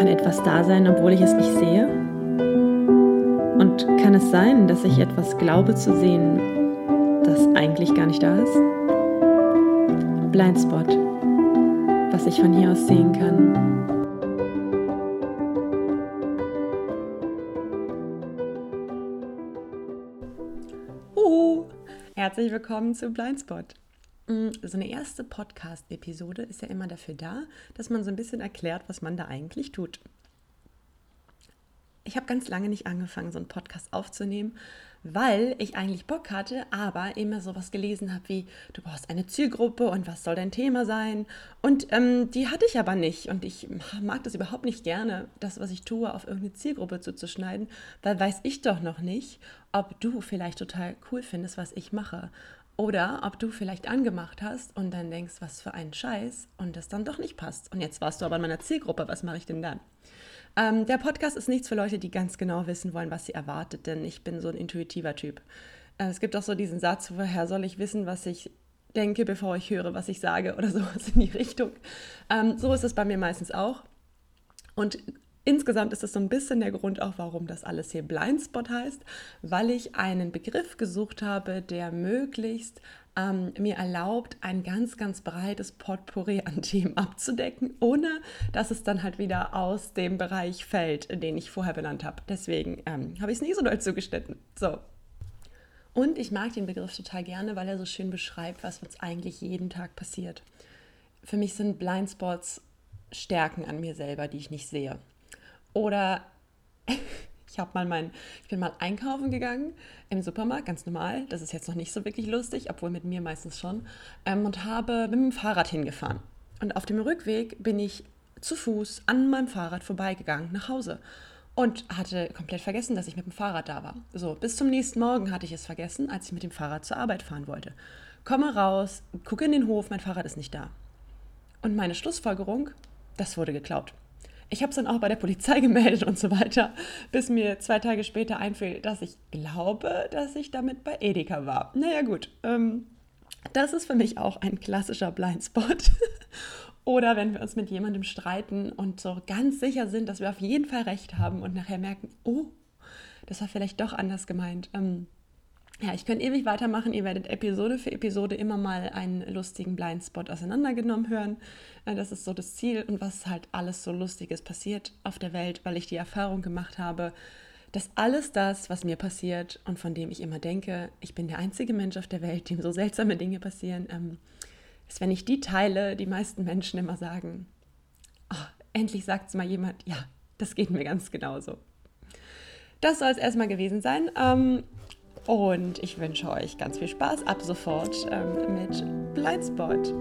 Kann etwas da sein, obwohl ich es nicht sehe? Und kann es sein, dass ich etwas glaube zu sehen, das eigentlich gar nicht da ist? Blindspot, was ich von hier aus sehen kann. Uhu. Herzlich willkommen zu Blindspot. Mm, so eine erste Podcast-Episode ist ja immer dafür da, dass man so ein bisschen erklärt, was man da eigentlich tut. Ich habe ganz lange nicht angefangen, so einen Podcast aufzunehmen, weil ich eigentlich Bock hatte, aber immer sowas gelesen habe wie, du brauchst eine Zielgruppe und was soll dein Thema sein? Und ähm, die hatte ich aber nicht. Und ich mag das überhaupt nicht gerne, das, was ich tue, auf irgendeine Zielgruppe zuzuschneiden, weil weiß ich doch noch nicht, ob du vielleicht total cool findest, was ich mache. Oder ob du vielleicht angemacht hast und dann denkst, was für ein Scheiß und das dann doch nicht passt. Und jetzt warst du aber in meiner Zielgruppe, was mache ich denn dann? Ähm, der Podcast ist nichts für Leute, die ganz genau wissen wollen, was sie erwartet, denn ich bin so ein intuitiver Typ. Äh, es gibt auch so diesen Satz, woher soll ich wissen, was ich denke, bevor ich höre, was ich sage oder sowas in die Richtung. Ähm, so ist es bei mir meistens auch. Und Insgesamt ist das so ein bisschen der Grund auch, warum das alles hier Blindspot heißt, weil ich einen Begriff gesucht habe, der möglichst ähm, mir erlaubt, ein ganz, ganz breites Potpourri an Themen abzudecken, ohne dass es dann halt wieder aus dem Bereich fällt, den ich vorher benannt habe. Deswegen ähm, habe ich es nie so doll zugeschnitten. So. Und ich mag den Begriff total gerne, weil er so schön beschreibt, was uns eigentlich jeden Tag passiert. Für mich sind Blindspots Stärken an mir selber, die ich nicht sehe. Oder ich habe mal mein, ich bin mal einkaufen gegangen im Supermarkt, ganz normal. Das ist jetzt noch nicht so wirklich lustig, obwohl mit mir meistens schon. Ähm, und habe mit dem Fahrrad hingefahren. Und auf dem Rückweg bin ich zu Fuß an meinem Fahrrad vorbeigegangen nach Hause und hatte komplett vergessen, dass ich mit dem Fahrrad da war. So, bis zum nächsten Morgen hatte ich es vergessen, als ich mit dem Fahrrad zur Arbeit fahren wollte. Komme raus, gucke in den Hof, mein Fahrrad ist nicht da. Und meine Schlussfolgerung, das wurde geklaut. Ich habe es dann auch bei der Polizei gemeldet und so weiter, bis mir zwei Tage später einfiel, dass ich glaube, dass ich damit bei Edeka war. Naja gut, ähm, das ist für mich auch ein klassischer Blindspot. Oder wenn wir uns mit jemandem streiten und so ganz sicher sind, dass wir auf jeden Fall recht haben und nachher merken, oh, das war vielleicht doch anders gemeint. Ähm, ja, ich könnte ewig weitermachen. Ihr werdet Episode für Episode immer mal einen lustigen Blindspot auseinandergenommen hören. Äh, das ist so das Ziel und was halt alles so Lustiges passiert auf der Welt, weil ich die Erfahrung gemacht habe, dass alles das, was mir passiert und von dem ich immer denke, ich bin der einzige Mensch auf der Welt, dem so seltsame Dinge passieren, ähm, ist, wenn ich die teile, die meisten Menschen immer sagen, oh, endlich sagt es mal jemand, ja, das geht mir ganz genauso. Das soll es erstmal gewesen sein. Ähm, und ich wünsche euch ganz viel Spaß ab sofort ähm, mit Blindspot.